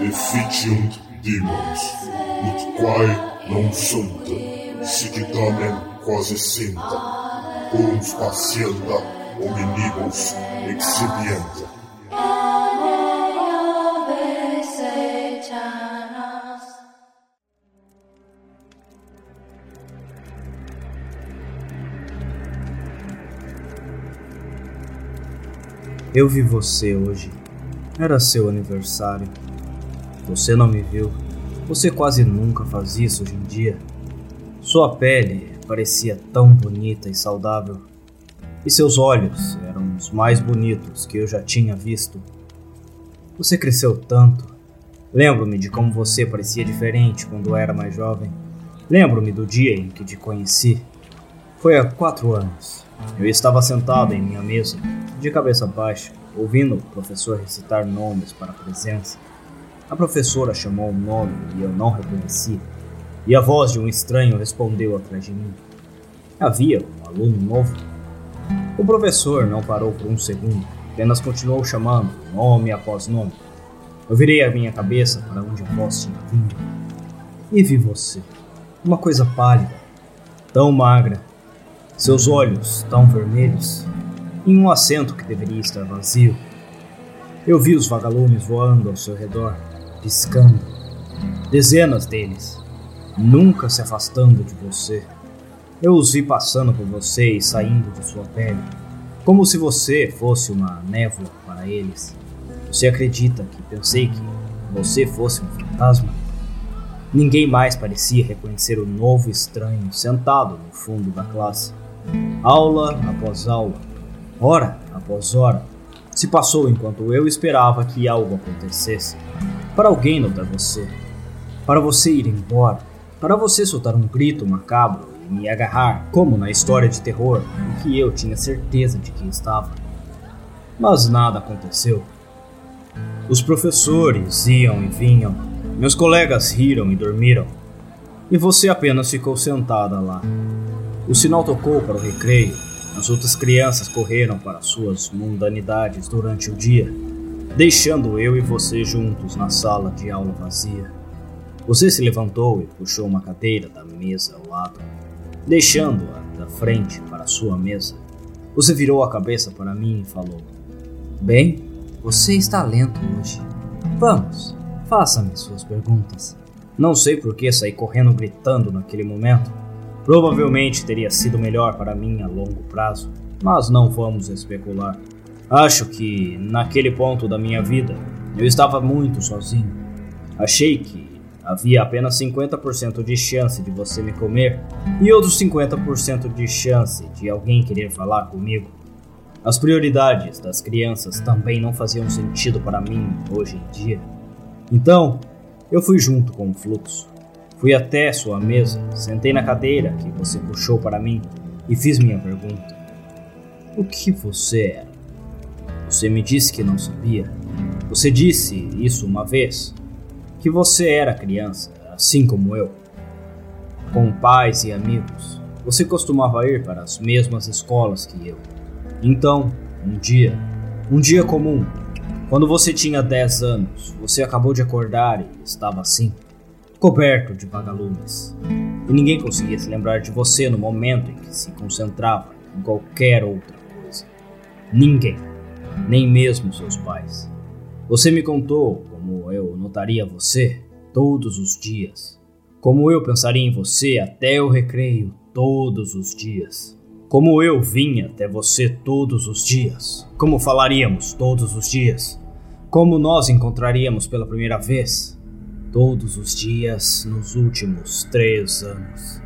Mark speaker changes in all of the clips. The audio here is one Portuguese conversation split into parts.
Speaker 1: Efficiunt demons, ut quae non sunt, sic tamen quasi sinta, cum facienda hominibus exhibienta.
Speaker 2: Eu vi você hoje. Era seu aniversário. Você não me viu. Você quase nunca faz isso hoje em dia. Sua pele parecia tão bonita e saudável. E seus olhos eram os mais bonitos que eu já tinha visto. Você cresceu tanto. Lembro-me de como você parecia diferente quando era mais jovem. Lembro-me do dia em que te conheci. Foi há quatro anos. Eu estava sentado em minha mesa, de cabeça baixa, ouvindo o professor recitar nomes para a presença. A professora chamou um nome e eu não reconheci, e a voz de um estranho respondeu atrás de mim. Havia um aluno novo. O professor não parou por um segundo, apenas continuou chamando, nome após nome. Eu virei a minha cabeça para onde a voz tinha vindo e vi você, uma coisa pálida, tão magra, seus olhos tão vermelhos, em um assento que deveria estar vazio. Eu vi os vagalumes voando ao seu redor, piscando. Dezenas deles, nunca se afastando de você. Eu os vi passando por você e saindo de sua pele, como se você fosse uma névoa para eles. Você acredita que pensei que você fosse um fantasma? Ninguém mais parecia reconhecer o novo estranho sentado no fundo da classe. Aula após aula, hora após hora, se passou enquanto eu esperava que algo acontecesse. Para alguém notar você, para você ir embora, para você soltar um grito macabro e me agarrar, como na história de terror em que eu tinha certeza de que estava. Mas nada aconteceu. Os professores iam e vinham, meus colegas riram e dormiram, e você apenas ficou sentada lá. O sinal tocou para o recreio as outras crianças correram para suas mundanidades durante o dia, deixando eu e você juntos na sala de aula vazia. Você se levantou e puxou uma cadeira da mesa ao lado, deixando-a da frente para sua mesa. Você virou a cabeça para mim e falou: Bem, você está lento hoje. Vamos, faça-me suas perguntas. Não sei por que saí correndo gritando naquele momento. Provavelmente teria sido melhor para mim a longo prazo, mas não vamos especular. Acho que, naquele ponto da minha vida, eu estava muito sozinho. Achei que havia apenas 50% de chance de você me comer e outros 50% de chance de alguém querer falar comigo. As prioridades das crianças também não faziam sentido para mim hoje em dia. Então, eu fui junto com o fluxo. Fui até sua mesa, sentei na cadeira que você puxou para mim e fiz minha pergunta. O que você era? Você me disse que não sabia. Você disse isso uma vez. Que você era criança, assim como eu. Com pais e amigos. Você costumava ir para as mesmas escolas que eu. Então, um dia, um dia comum, quando você tinha 10 anos, você acabou de acordar e estava assim coberto de vagalumes. E ninguém conseguia se lembrar de você no momento em que se concentrava em qualquer outra coisa. Ninguém, nem mesmo seus pais. Você me contou como eu notaria você todos os dias. Como eu pensaria em você até o recreio todos os dias. Como eu vinha até você todos os dias. Como falaríamos todos os dias. Como nós encontraríamos pela primeira vez todos os dias nos últimos três anos.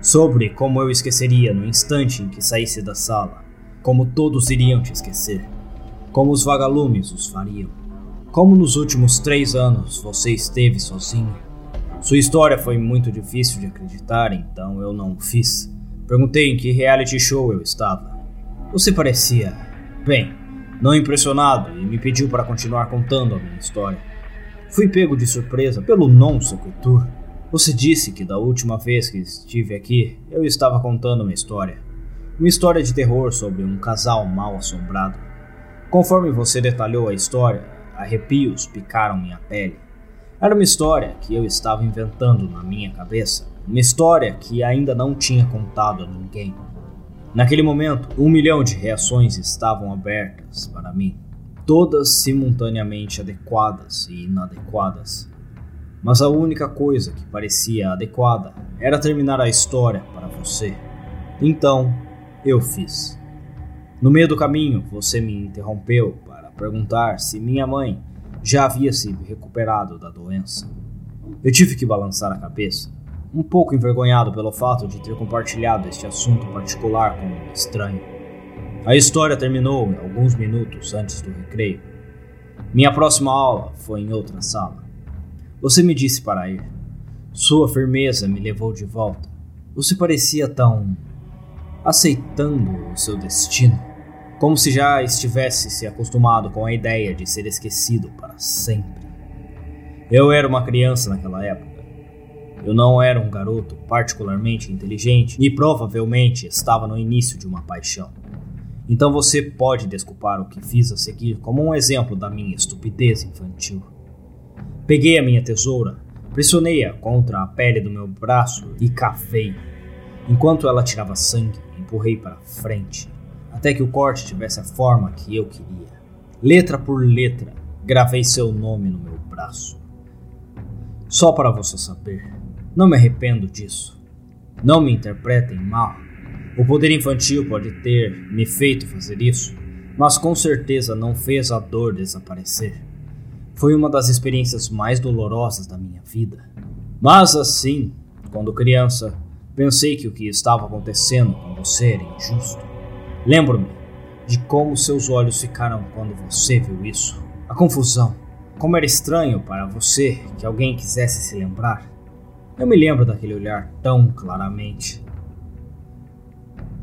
Speaker 2: Sobre como eu esqueceria no instante em que saísse da sala, como todos iriam te esquecer, como os vagalumes os fariam, como nos últimos três anos você esteve sozinho. Sua história foi muito difícil de acreditar, então eu não fiz. Perguntei em que reality show eu estava. Você parecia, bem, não impressionado e me pediu para continuar contando a minha história. Fui pego de surpresa pelo non sequitur. Você disse que da última vez que estive aqui, eu estava contando uma história. Uma história de terror sobre um casal mal assombrado. Conforme você detalhou a história, arrepios picaram minha pele. Era uma história que eu estava inventando na minha cabeça, uma história que ainda não tinha contado a ninguém. Naquele momento, um milhão de reações estavam abertas para mim, todas simultaneamente adequadas e inadequadas. Mas a única coisa que parecia adequada era terminar a história para você. Então, eu fiz. No meio do caminho, você me interrompeu para perguntar se minha mãe já havia se recuperado da doença. Eu tive que balançar a cabeça, um pouco envergonhado pelo fato de ter compartilhado este assunto particular com um estranho. A história terminou alguns minutos antes do recreio. Minha próxima aula foi em outra sala. Você me disse para ir. Sua firmeza me levou de volta. Você parecia tão. aceitando o seu destino. Como se já estivesse se acostumado com a ideia de ser esquecido para sempre. Eu era uma criança naquela época. Eu não era um garoto particularmente inteligente e provavelmente estava no início de uma paixão. Então você pode desculpar o que fiz a seguir como um exemplo da minha estupidez infantil. Peguei a minha tesoura, pressionei-a contra a pele do meu braço e cavei. Enquanto ela tirava sangue, empurrei para frente, até que o corte tivesse a forma que eu queria. Letra por letra, gravei seu nome no meu braço. Só para você saber, não me arrependo disso. Não me interpretem mal. O poder infantil pode ter me feito fazer isso, mas com certeza não fez a dor desaparecer. Foi uma das experiências mais dolorosas da minha vida. Mas assim, quando criança, pensei que o que estava acontecendo com você era injusto. Lembro-me de como seus olhos ficaram quando você viu isso. A confusão. Como era estranho para você que alguém quisesse se lembrar. Eu me lembro daquele olhar tão claramente.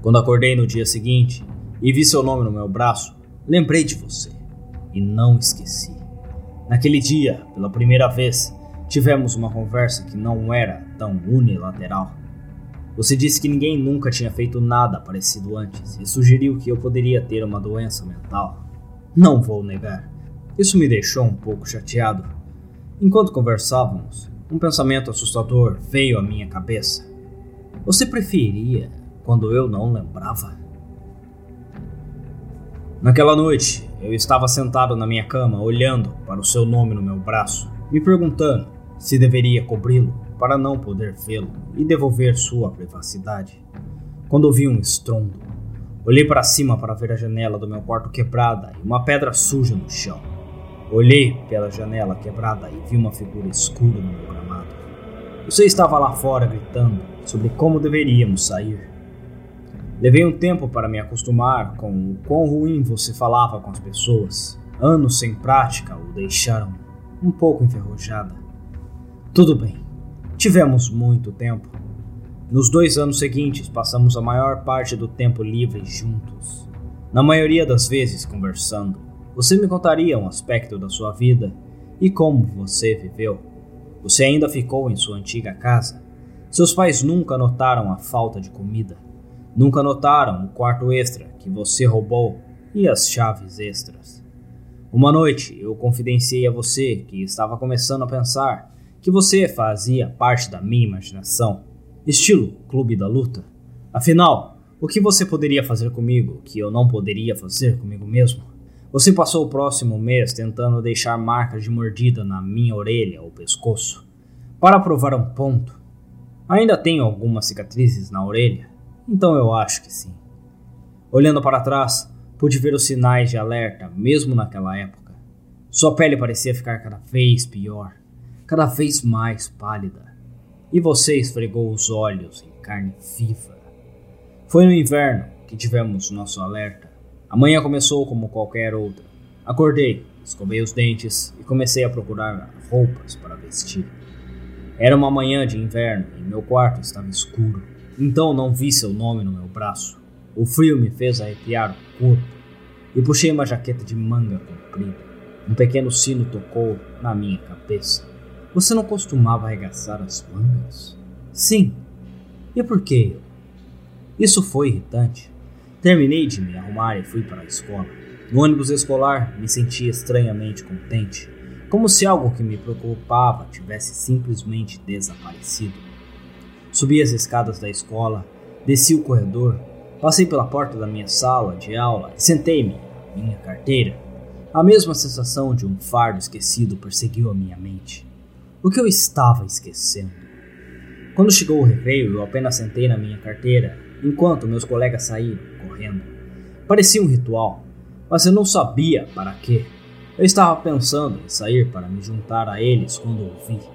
Speaker 2: Quando acordei no dia seguinte e vi seu nome no meu braço, lembrei de você e não esqueci. Naquele dia, pela primeira vez, tivemos uma conversa que não era tão unilateral. Você disse que ninguém nunca tinha feito nada parecido antes e sugeriu que eu poderia ter uma doença mental. Não vou negar. Isso me deixou um pouco chateado. Enquanto conversávamos, um pensamento assustador veio à minha cabeça. Você preferia quando eu não lembrava? Naquela noite, eu estava sentado na minha cama, olhando para o seu nome no meu braço, me perguntando se deveria cobri-lo para não poder vê-lo e devolver sua privacidade. Quando ouvi um estrondo, olhei para cima para ver a janela do meu quarto quebrada e uma pedra suja no chão. Olhei pela janela quebrada e vi uma figura escura no meu gramado. Você estava lá fora gritando sobre como deveríamos sair. Levei um tempo para me acostumar com o quão ruim você falava com as pessoas. Anos sem prática o deixaram um pouco enferrujada. Tudo bem, tivemos muito tempo. Nos dois anos seguintes, passamos a maior parte do tempo livre juntos. Na maioria das vezes, conversando. Você me contaria um aspecto da sua vida e como você viveu. Você ainda ficou em sua antiga casa. Seus pais nunca notaram a falta de comida. Nunca notaram o quarto extra que você roubou e as chaves extras. Uma noite eu confidenciei a você que estava começando a pensar que você fazia parte da minha imaginação, estilo Clube da Luta. Afinal, o que você poderia fazer comigo que eu não poderia fazer comigo mesmo? Você passou o próximo mês tentando deixar marcas de mordida na minha orelha ou pescoço. Para provar um ponto, ainda tenho algumas cicatrizes na orelha então eu acho que sim. Olhando para trás, pude ver os sinais de alerta, mesmo naquela época. Sua pele parecia ficar cada vez pior, cada vez mais pálida. E você esfregou os olhos em carne viva. Foi no inverno que tivemos nosso alerta. A manhã começou como qualquer outra. Acordei, escovei os dentes e comecei a procurar roupas para vestir. Era uma manhã de inverno e meu quarto estava escuro. Então não vi seu nome no meu braço. O frio me fez arrepiar o corpo e puxei uma jaqueta de manga comprida. Um pequeno sino tocou na minha cabeça. Você não costumava arregaçar as mangas? Sim. E por que eu? Isso foi irritante. Terminei de me arrumar e fui para a escola. No ônibus escolar, me sentia estranhamente contente, como se algo que me preocupava tivesse simplesmente desaparecido. Subi as escadas da escola, desci o corredor, passei pela porta da minha sala de aula e sentei-me minha carteira. A mesma sensação de um fardo esquecido perseguiu a minha mente. O que eu estava esquecendo? Quando chegou o recreio, eu apenas sentei na minha carteira, enquanto meus colegas saíram correndo. Parecia um ritual, mas eu não sabia para quê. Eu estava pensando em sair para me juntar a eles quando ouvi.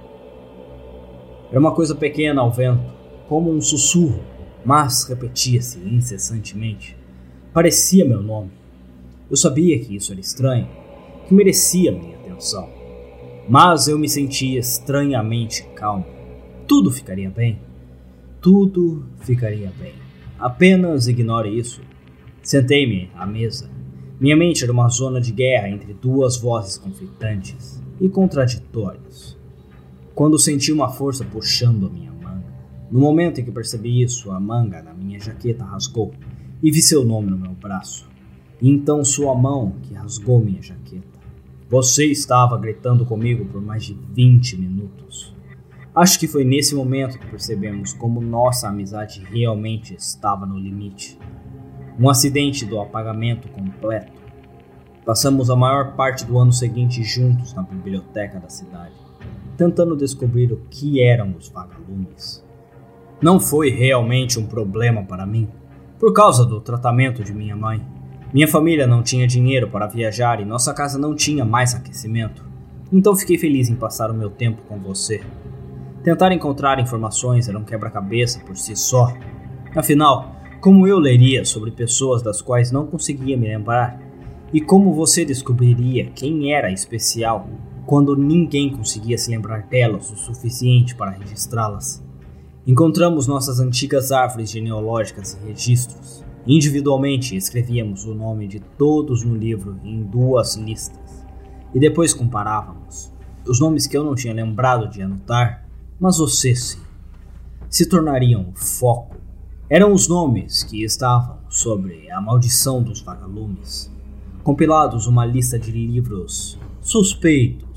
Speaker 2: Era uma coisa pequena ao vento, como um sussurro, mas repetia-se incessantemente. Parecia meu nome. Eu sabia que isso era estranho, que merecia minha atenção. Mas eu me sentia estranhamente calmo. Tudo ficaria bem. Tudo ficaria bem. Apenas ignore isso. Sentei-me à mesa minha mente era uma zona de guerra entre duas vozes conflitantes e contraditórias. Quando senti uma força puxando a minha manga, no momento em que percebi isso, a manga da minha jaqueta rasgou e vi seu nome no meu braço. E então sua mão que rasgou minha jaqueta. Você estava gritando comigo por mais de 20 minutos. Acho que foi nesse momento que percebemos como nossa amizade realmente estava no limite. Um acidente do apagamento completo. Passamos a maior parte do ano seguinte juntos na biblioteca da cidade, tentando descobrir o que eram os vagalumes. Não foi realmente um problema para mim, por causa do tratamento de minha mãe. Minha família não tinha dinheiro para viajar e nossa casa não tinha mais aquecimento, então fiquei feliz em passar o meu tempo com você. Tentar encontrar informações era um quebra-cabeça por si só. Afinal, como eu leria sobre pessoas das quais não conseguia me lembrar? E como você descobriria quem era especial quando ninguém conseguia se lembrar delas o suficiente para registrá-las? Encontramos nossas antigas árvores genealógicas e registros. Individualmente escrevíamos o nome de todos no livro em duas listas e depois comparávamos. Os nomes que eu não tinha lembrado de anotar, mas você sim, se tornariam o foco eram os nomes que estavam sobre a maldição dos vagalumes, compilados uma lista de livros suspeitos,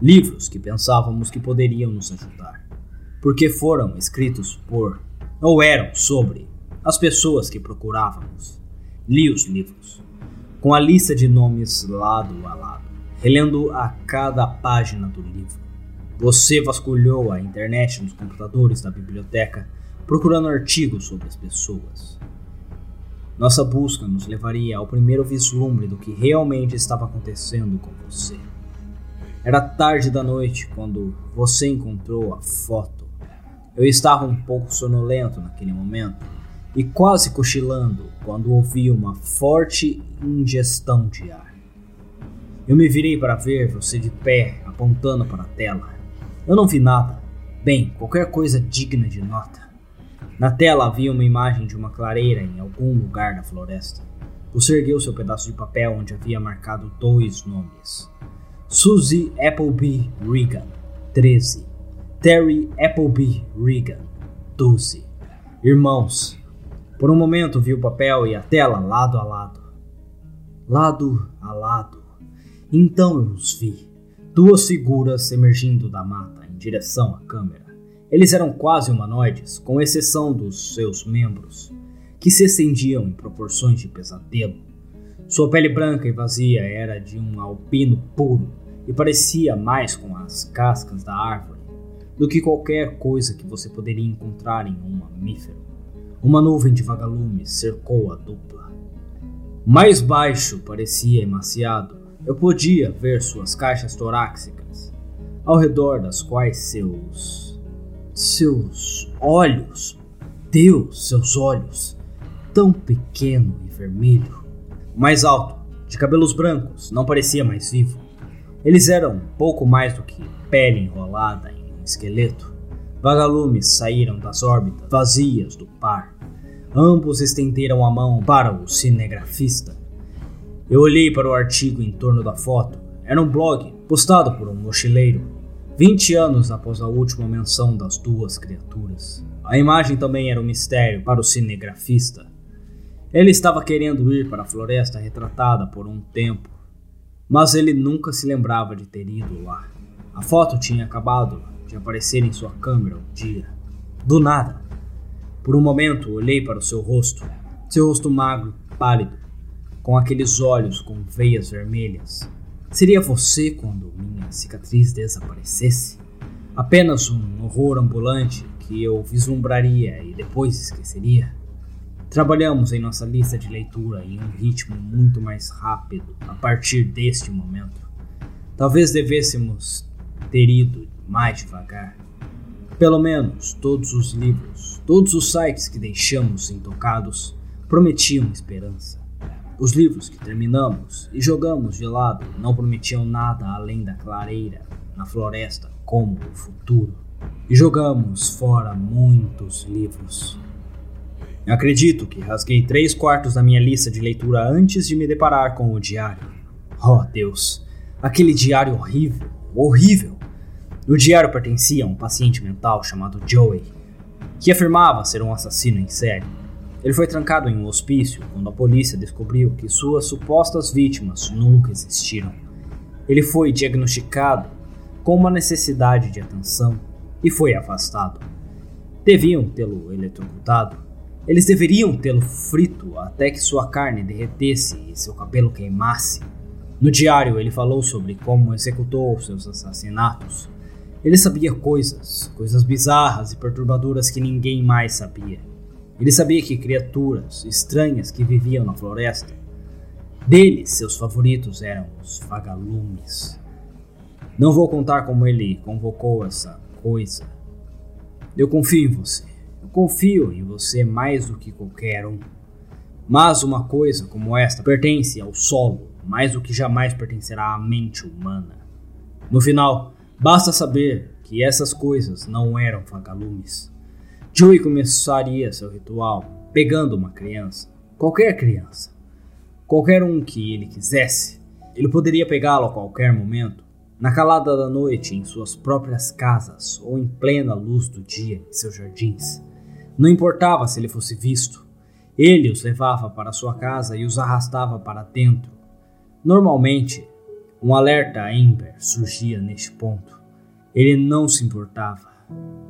Speaker 2: livros que pensávamos que poderiam nos ajudar, porque foram escritos por ou eram sobre as pessoas que procurávamos. Li os livros, com a lista de nomes lado a lado, relendo a cada página do livro. Você vasculhou a internet nos computadores da biblioteca procurando artigos sobre as pessoas. Nossa busca nos levaria ao primeiro vislumbre do que realmente estava acontecendo com você. Era tarde da noite quando você encontrou a foto. Eu estava um pouco sonolento naquele momento e quase cochilando quando ouvi uma forte ingestão de ar. Eu me virei para ver você de pé, apontando para a tela. Eu não vi nada. Bem, qualquer coisa digna de nota. Na tela havia uma imagem de uma clareira em algum lugar da floresta. Você ergueu seu pedaço de papel onde havia marcado dois nomes: Suzy Appleby Regan, 13. Terry Appleby Regan, 12. Irmãos. Por um momento vi o papel e a tela lado a lado. Lado a lado. Então eu os vi. Duas figuras emergindo da mata em direção à câmera. Eles eram quase humanoides, com exceção dos seus membros, que se estendiam em proporções de pesadelo. Sua pele branca e vazia era de um alpino puro e parecia mais com as cascas da árvore do que qualquer coisa que você poderia encontrar em um mamífero. Uma nuvem de vagalumes cercou a dupla. Mais baixo parecia emaciado. Eu podia ver suas caixas torácicas, ao redor das quais seus seus olhos, Deus, seus olhos, tão pequeno e vermelho. Mais alto, de cabelos brancos, não parecia mais vivo. Eles eram pouco mais do que pele enrolada em esqueleto. Vagalumes saíram das órbitas vazias do par. Ambos estenderam a mão para o cinegrafista. Eu olhei para o artigo em torno da foto. Era um blog postado por um mochileiro 20 anos após a última menção das duas criaturas. A imagem também era um mistério para o cinegrafista. Ele estava querendo ir para a floresta retratada por um tempo, mas ele nunca se lembrava de ter ido lá. A foto tinha acabado de aparecer em sua câmera um dia. Do nada. Por um momento olhei para o seu rosto, seu rosto magro, pálido, com aqueles olhos com veias vermelhas. Seria você quando minha cicatriz desaparecesse? Apenas um horror ambulante que eu vislumbraria e depois esqueceria? Trabalhamos em nossa lista de leitura em um ritmo muito mais rápido a partir deste momento. Talvez devêssemos ter ido mais devagar. Pelo menos todos os livros, todos os sites que deixamos intocados prometiam esperança. Os livros que terminamos e jogamos de lado não prometiam nada além da clareira na floresta como o futuro. E jogamos fora muitos livros. Acredito que rasguei três quartos da minha lista de leitura antes de me deparar com o diário. Oh Deus, aquele diário horrível, horrível. O diário pertencia a um paciente mental chamado Joey, que afirmava ser um assassino em série. Ele foi trancado em um hospício quando a polícia descobriu que suas supostas vítimas nunca existiram. Ele foi diagnosticado com uma necessidade de atenção e foi afastado. Deviam tê-lo eletrocutado eles deveriam tê-lo frito até que sua carne derretesse e seu cabelo queimasse. No diário, ele falou sobre como executou seus assassinatos. Ele sabia coisas, coisas bizarras e perturbadoras que ninguém mais sabia. Ele sabia que criaturas estranhas que viviam na floresta. Deles, seus favoritos eram os vagalumes. Não vou contar como ele convocou essa coisa. Eu confio em você. Confio em você mais do que qualquer um. Mas uma coisa como esta pertence ao solo mais do que jamais pertencerá à mente humana. No final, basta saber que essas coisas não eram vagalumes. Joey começaria seu ritual pegando uma criança, qualquer criança, qualquer um que ele quisesse. Ele poderia pegá-lo a qualquer momento, na calada da noite, em suas próprias casas ou em plena luz do dia em seus jardins. Não importava se ele fosse visto. Ele os levava para sua casa e os arrastava para dentro. Normalmente, um alerta Amber surgia neste ponto. Ele não se importava.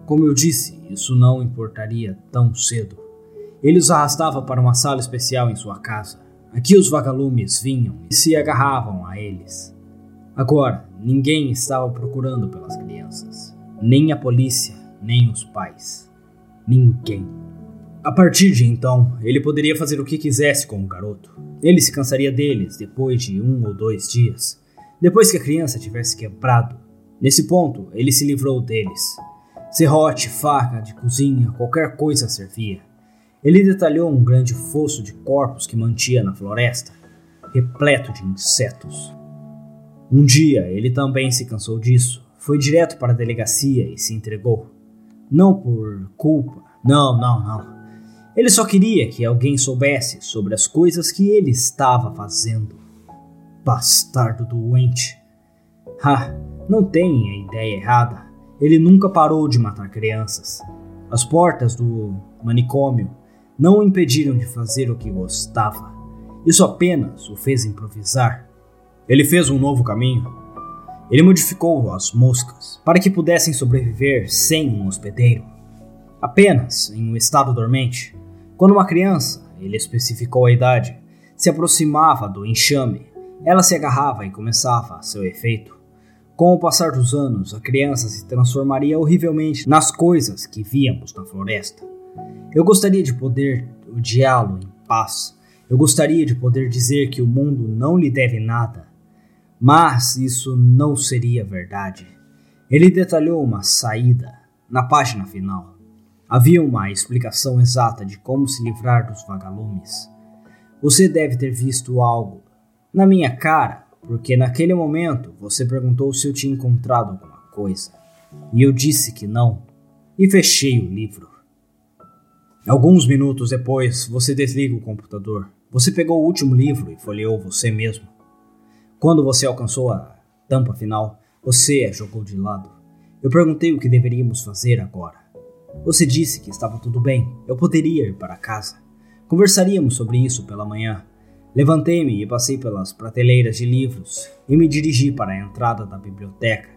Speaker 2: Como eu disse, isso não importaria tão cedo. Ele os arrastava para uma sala especial em sua casa. Aqui os vagalumes vinham e se agarravam a eles. Agora, ninguém estava procurando pelas crianças, nem a polícia, nem os pais ninguém. A partir de então, ele poderia fazer o que quisesse com o garoto. Ele se cansaria deles depois de um ou dois dias, depois que a criança tivesse quebrado. Nesse ponto, ele se livrou deles. Serrote, faca de cozinha, qualquer coisa servia. Ele detalhou um grande fosso de corpos que mantinha na floresta, repleto de insetos. Um dia, ele também se cansou disso, foi direto para a delegacia e se entregou. Não por culpa. Não, não, não. Ele só queria que alguém soubesse sobre as coisas que ele estava fazendo. Bastardo doente. Ah, não tem a ideia errada. Ele nunca parou de matar crianças. As portas do manicômio não o impediram de fazer o que gostava. Isso apenas o fez improvisar. Ele fez um novo caminho, ele modificou as moscas para que pudessem sobreviver sem um hospedeiro, apenas em um estado dormente. Quando uma criança, ele especificou a idade, se aproximava do enxame, ela se agarrava e começava seu efeito. Com o passar dos anos, a criança se transformaria horrivelmente nas coisas que víamos na floresta. Eu gostaria de poder odiá-lo em paz. Eu gostaria de poder dizer que o mundo não lhe deve nada mas isso não seria verdade. Ele detalhou uma saída na página final. Havia uma explicação exata de como se livrar dos vagalumes. Você deve ter visto algo na minha cara, porque naquele momento você perguntou se eu tinha encontrado alguma coisa. E eu disse que não, e fechei o livro. Alguns minutos depois, você desliga o computador. Você pegou o último livro e folheou você mesmo. Quando você alcançou a tampa final, você a jogou de lado. Eu perguntei o que deveríamos fazer agora. Você disse que estava tudo bem, eu poderia ir para casa. Conversaríamos sobre isso pela manhã. Levantei-me e passei pelas prateleiras de livros e me dirigi para a entrada da biblioteca,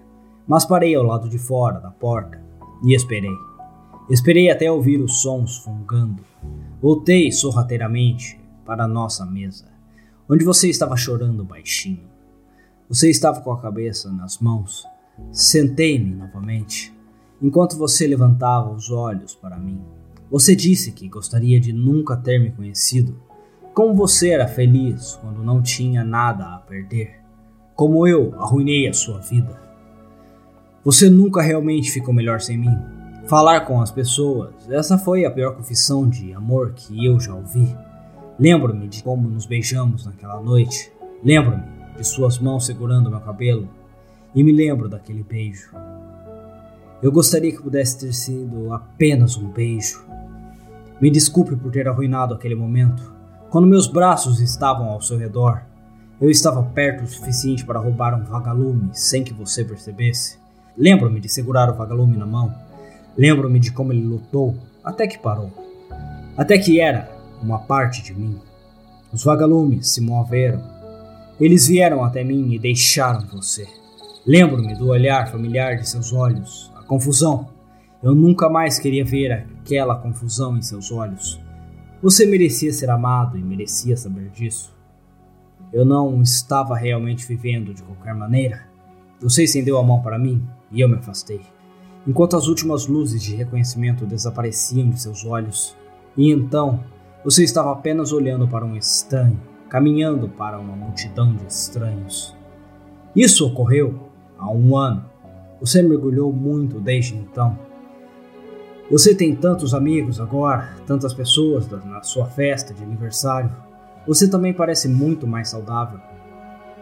Speaker 2: mas parei ao lado de fora da porta e esperei. Esperei até ouvir os sons fungando. Voltei sorrateiramente para a nossa mesa, onde você estava chorando baixinho. Você estava com a cabeça nas mãos. Sentei-me novamente, enquanto você levantava os olhos para mim. Você disse que gostaria de nunca ter me conhecido como você era feliz quando não tinha nada a perder. Como eu arruinei a sua vida. Você nunca realmente ficou melhor sem mim. Falar com as pessoas, essa foi a pior confissão de amor que eu já ouvi. Lembro-me de como nos beijamos naquela noite. Lembro-me de suas mãos segurando meu cabelo. E me lembro daquele beijo. Eu gostaria que pudesse ter sido apenas um beijo. Me desculpe por ter arruinado aquele momento. Quando meus braços estavam ao seu redor, eu estava perto o suficiente para roubar um vagalume sem que você percebesse. Lembro-me de segurar o vagalume na mão. Lembro-me de como ele lutou até que parou. Até que era uma parte de mim. Os vagalumes se moveram. Eles vieram até mim e deixaram você. Lembro-me do olhar familiar de seus olhos, a confusão. Eu nunca mais queria ver aquela confusão em seus olhos. Você merecia ser amado e merecia saber disso. Eu não estava realmente vivendo de qualquer maneira. Você estendeu a mão para mim e eu me afastei. Enquanto as últimas luzes de reconhecimento desapareciam de seus olhos, e então você estava apenas olhando para um estranho, caminhando para uma multidão de estranhos. Isso ocorreu há um ano. Você mergulhou muito desde então. Você tem tantos amigos agora, tantas pessoas na sua festa de aniversário. Você também parece muito mais saudável.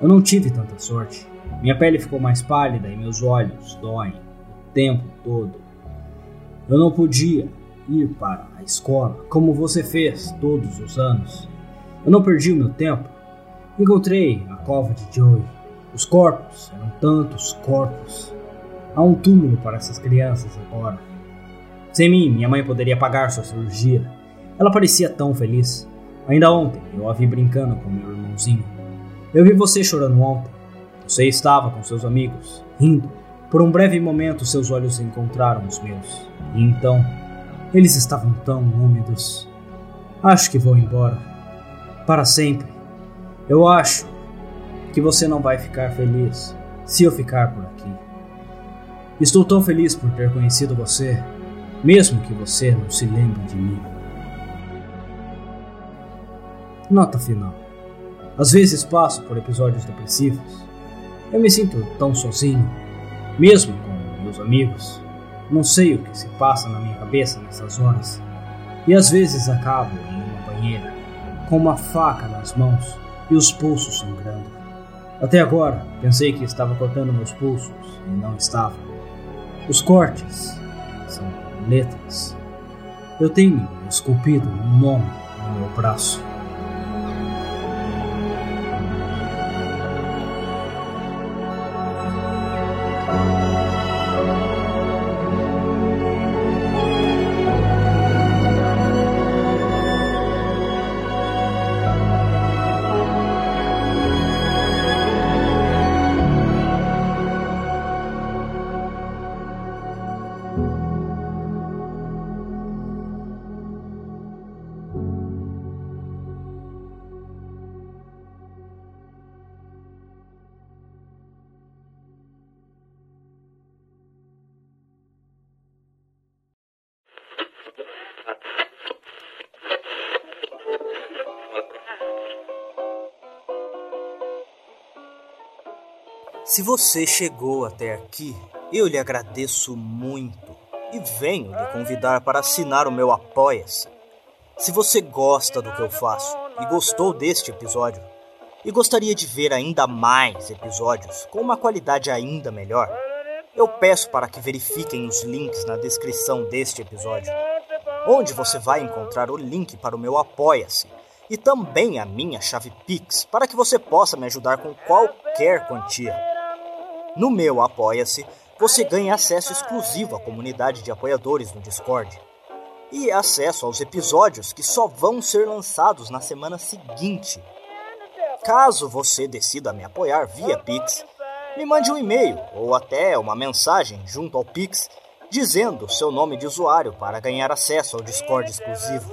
Speaker 2: Eu não tive tanta sorte. Minha pele ficou mais pálida e meus olhos doem o tempo todo. Eu não podia ir para a escola como você fez todos os anos. Eu não perdi o meu tempo. Encontrei a cova de Joey. Os corpos eram tantos corpos. Há um túmulo para essas crianças agora. Sem mim, minha mãe poderia pagar sua cirurgia. Ela parecia tão feliz. Ainda ontem, eu a vi brincando com meu irmãozinho. Eu vi você chorando ontem. Você estava com seus amigos, rindo. Por um breve momento, seus olhos encontraram os meus. E então, eles estavam tão úmidos. Acho que vou embora. Para sempre. Eu acho que você não vai ficar feliz se eu ficar por aqui. Estou tão feliz por ter conhecido você mesmo que você não se lembre de mim. Nota final. Às vezes passo por episódios depressivos. Eu me sinto tão sozinho, mesmo com meus amigos. Não sei o que se passa na minha cabeça nessas horas. E às vezes acabo em uma banheira, com uma faca nas mãos e os pulsos sangrando. Até agora, pensei que estava cortando meus pulsos e não estava. Os cortes são letras. Eu tenho esculpido um nome no meu braço.
Speaker 3: Se você chegou até aqui, eu lhe agradeço muito e venho lhe convidar para assinar o meu Apoia-se. Se você gosta do que eu faço e gostou deste episódio, e gostaria de ver ainda mais episódios com uma qualidade ainda melhor, eu peço para que verifiquem os links na descrição deste episódio, onde você vai encontrar o link para o meu Apoia-se e também a minha chave Pix para que você possa me ajudar com qualquer quantia. No meu Apoia-se, você ganha acesso exclusivo à comunidade de apoiadores no Discord.
Speaker 2: e acesso aos episódios que só vão ser lançados na semana seguinte. Caso você decida me apoiar via Pix, me mande um e-mail ou até uma mensagem junto ao Pix dizendo seu nome de usuário para ganhar acesso ao Discord exclusivo.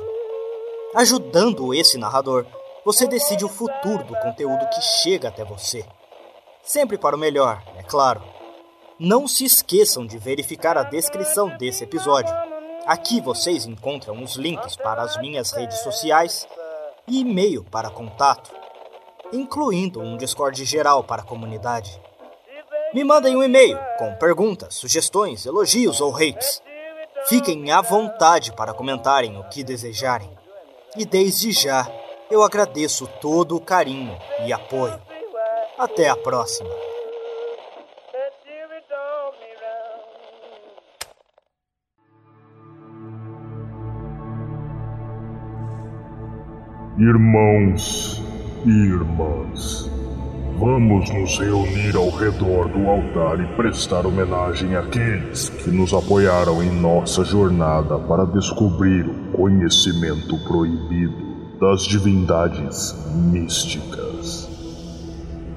Speaker 2: Ajudando esse narrador, você decide o futuro do conteúdo que chega até você. Sempre para o melhor, claro. Não se esqueçam de verificar a descrição desse episódio. Aqui vocês encontram os links para as minhas redes sociais e e-mail para contato, incluindo um Discord geral para a comunidade. Me mandem um e-mail com perguntas, sugestões, elogios ou hates. Fiquem à vontade para comentarem o que desejarem. E desde já, eu agradeço todo o carinho e apoio. Até a próxima!
Speaker 1: Irmãos e irmãs, vamos nos reunir ao redor do altar e prestar homenagem àqueles que nos apoiaram em nossa jornada para descobrir o conhecimento proibido das divindades místicas.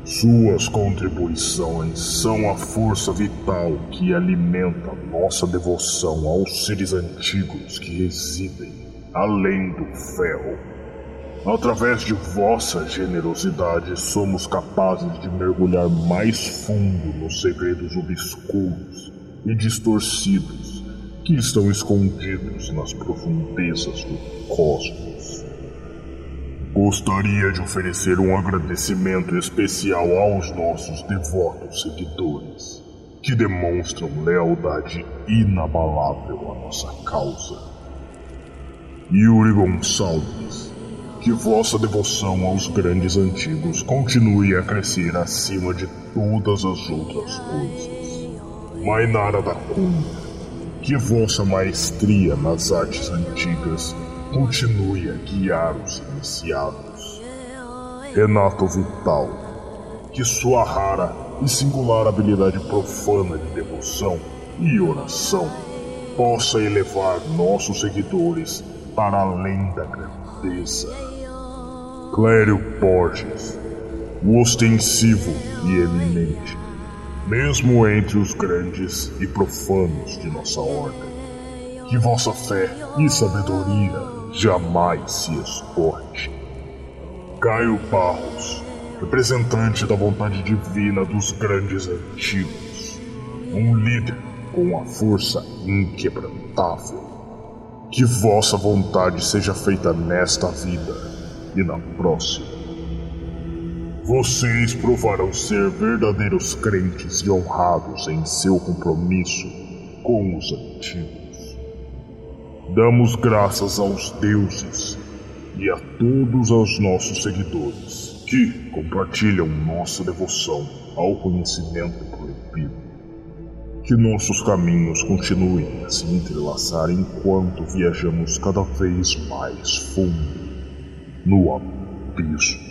Speaker 1: Suas contribuições são a força vital que alimenta nossa devoção aos seres antigos que residem além do ferro. Através de vossa generosidade, somos capazes de mergulhar mais fundo nos segredos obscuros e distorcidos que estão escondidos nas profundezas do cosmos. Gostaria de oferecer um agradecimento especial aos nossos devotos seguidores, que demonstram lealdade inabalável à nossa causa. Yuri Gonçalves, que vossa devoção aos grandes antigos continue a crescer acima de todas as outras coisas. Mainara da Cunha, que vossa maestria nas artes antigas continue a guiar os iniciados. Renato Vital, que sua rara e singular habilidade profana de devoção e oração possa elevar nossos seguidores para além da grandeza. Clério Borges, o ostensivo e eminente, mesmo entre os grandes e profanos de nossa ordem. Que vossa fé e sabedoria jamais se exporte. Caio Barros, representante da vontade divina dos grandes antigos, um líder com a força inquebrantável. Que vossa vontade seja feita nesta vida e na próxima. Vocês provarão ser verdadeiros crentes e honrados em seu compromisso com os antigos. Damos graças aos deuses e a todos os nossos seguidores que compartilham nossa devoção ao conhecimento proibido. Que nossos caminhos continuem a se entrelaçar enquanto viajamos cada vez mais fundo no abismo.